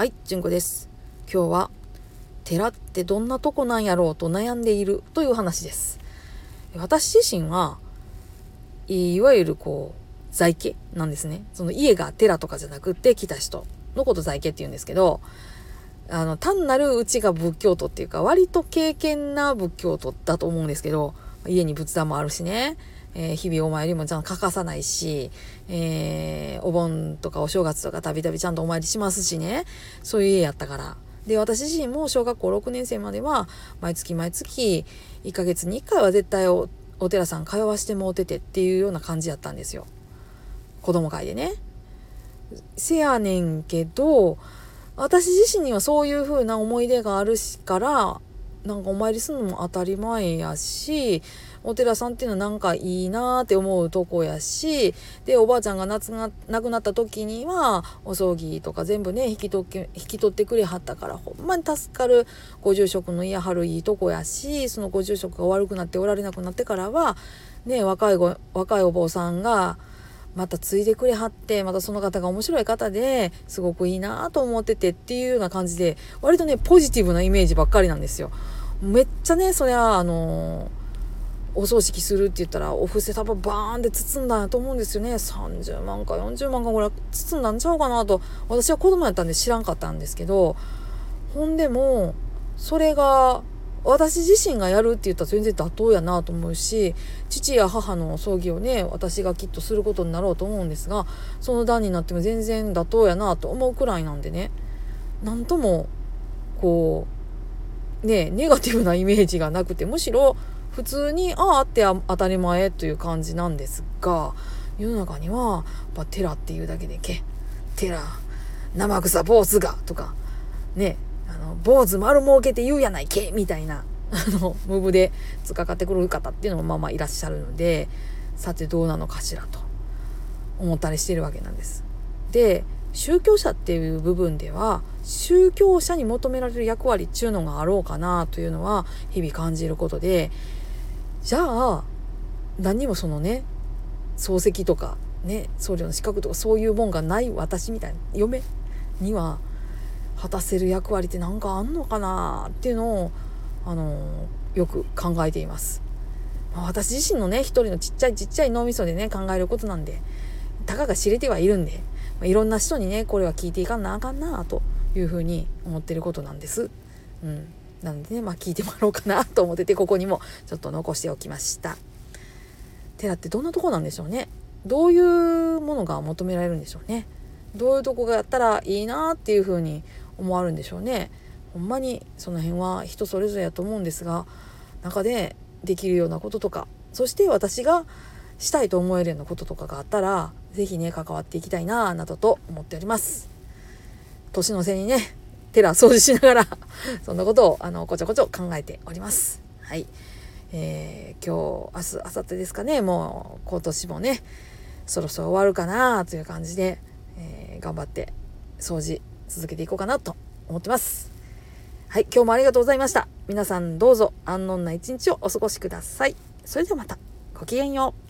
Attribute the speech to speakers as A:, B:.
A: はい、純子です。今日は寺ってどんなとこなんやろうと悩んでいるという話です。私自身はいわゆるこう在家なんですね。その家が寺とかじゃなくって来た人のこと在家って言うんですけど、あの単なるうちが仏教徒っていうか割と敬虔な仏教徒だと思うんですけど、家に仏壇もあるしね。えー日々お参りもちゃんと欠かさないし、えーお盆とかお正月とかたびたびちゃんとお参りしますしね。そういう家やったから。で私自身も小学校6年生までは毎月毎月1ヶ月に1回は絶対お寺さん通わしてもうててっていうような感じやったんですよ。子供会でね。せやねんけど私自身にはそういう風な思い出があるしからなんかお参りするのも当たり前やしお寺さんっていうのはなんかいいなーって思うとこやしでおばあちゃんが夏が亡くなった時にはお葬儀とか全部ね引き取っ引き取ってくれはったからほんまに助かるご住職の家はるいいとこやしそのご住職が悪くなっておられなくなってからはね若いご若いお坊さんがまた継いでくれはってまたその方が面白い方ですごくいいなと思っててっていうような感じで割とねポジティブなイメージばっかりなんですよ。めっちゃねそりゃあのお葬式するって言ったらお布施束バーンって包んだと思うんですよね30万か40万かぐらい包んだんちゃうかなと私は子供やったんで知らんかったんですけどほんでもそれが私自身がやるって言ったら全然妥当やなと思うし父や母の葬儀をね私がきっとすることになろうと思うんですがその段になっても全然妥当やなと思うくらいなんでねなんともこうねネガティブなイメージがなくてむしろ普通にああって当たり前という感じなんですが世の中にはやっぱ寺っていうだけでけ寺生草坊主がとかねあの坊主丸儲けて言うやないけみたいな あのムーブで突っかかってくる方っていうのもまあまあいらっしゃるのでさてどうなのかしらと思ったりしてるわけなんです。で宗教者っていう部分では宗教者に求められる役割っていうのがあろうかなというのは日々感じることでじゃあ何にもそのね漱石とかね僧侶の資格とかそういうもんがない私みたいな嫁には果たせる役割って何かあんのかなっていうのをあのよく考えています。まあ私自身のね一人のちっちゃいちっちゃい脳みそでね考えることなんでたかが知れてはいるんで、まあ、いろんな人にねこれは聞いていかなあかんなというふうに思ってることなんです。うん、なのでねまあ聞いてもらおうかなと思っててここにもちょっと残しておきました。寺ってどんなとこなんでしょうねどういうものが求められるんでしょうねどういうとこがやったらいいなっていうふうに思われるんでしょうね。ほんまにその辺は人それぞれやと思うんですが中でできるようなこととかそして私がしたいと思えるようなこととかがあったら是非ね関わっていきたいななどと思っております。年の瀬にね寺掃除しながら そんなことをあのこちょこちょ考えております。はい。えー今日明日明後日ですかね。もう今年もねそろそろ終わるかなという感じで、えー頑張って掃除続けていこうかなと思ってます。はい今日もありがとうございました。皆さんどうぞ安穏な一日をお過ごしください。それではまた。ごきげんよう。